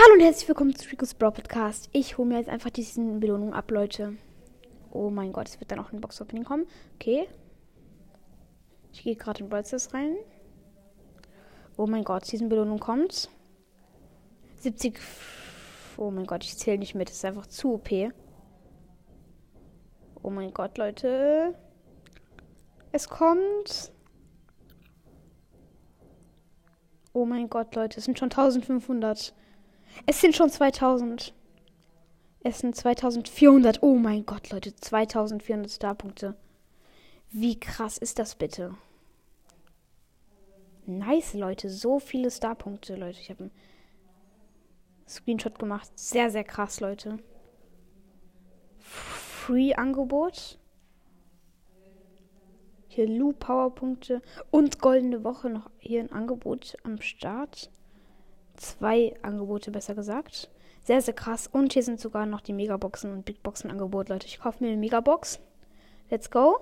Hallo und herzlich willkommen zu Rico's Brawl Podcast. Ich hole mir jetzt einfach diesen Belohnung ab, Leute. Oh mein Gott, es wird dann auch ein Box-Opening kommen. Okay. Ich gehe gerade in Brawl rein. Oh mein Gott, diesen Belohnung kommt. 70. Oh mein Gott, ich zähle nicht mit. Das ist einfach zu OP. Oh mein Gott, Leute. Es kommt. Oh mein Gott, Leute, es sind schon 1500. Es sind schon 2000. Es sind 2400. Oh mein Gott, Leute. 2400 Starpunkte. Wie krass ist das bitte? Nice, Leute. So viele Starpunkte, Leute. Ich habe einen Screenshot gemacht. Sehr, sehr krass, Leute. Free-Angebot. Hier Lu Powerpunkte und goldene Woche noch hier ein Angebot am Start zwei Angebote, besser gesagt. Sehr, sehr krass. Und hier sind sogar noch die Megaboxen und Big Boxen Angebot, Leute. Ich kaufe mir eine Megabox. Let's go.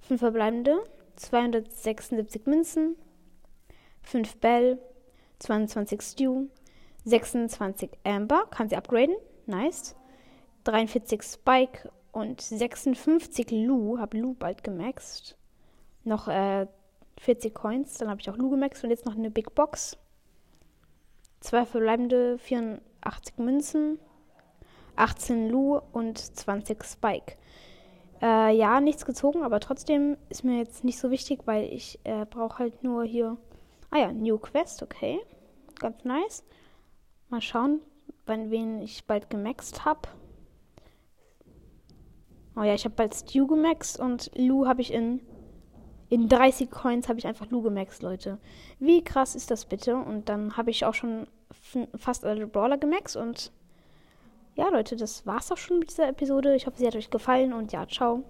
Fünf verbleibende. 276 Münzen. 5 Bell. 22 Stew. 26 Amber. Kann sie upgraden. Nice. 43 Spike und 56 Lu. Hab Lu bald gemaxt. Noch äh, 40 Coins. Dann habe ich auch Lu gemaxt und jetzt noch eine Big Box. Zwei verbleibende 84 Münzen, 18 Lu und 20 Spike. Äh, ja, nichts gezogen, aber trotzdem ist mir jetzt nicht so wichtig, weil ich äh, brauche halt nur hier. Ah ja, New Quest, okay. Ganz nice. Mal schauen, wann wen ich bald gemaxt habe. Oh ja, ich habe bald Stew gemaxt und Lu habe ich in in 30 Coins habe ich einfach Lu gemaxt, Leute. Wie krass ist das bitte? Und dann habe ich auch schon fast alle Brawler gemaxt. Und ja, Leute, das war's auch schon mit dieser Episode. Ich hoffe, sie hat euch gefallen und ja, ciao.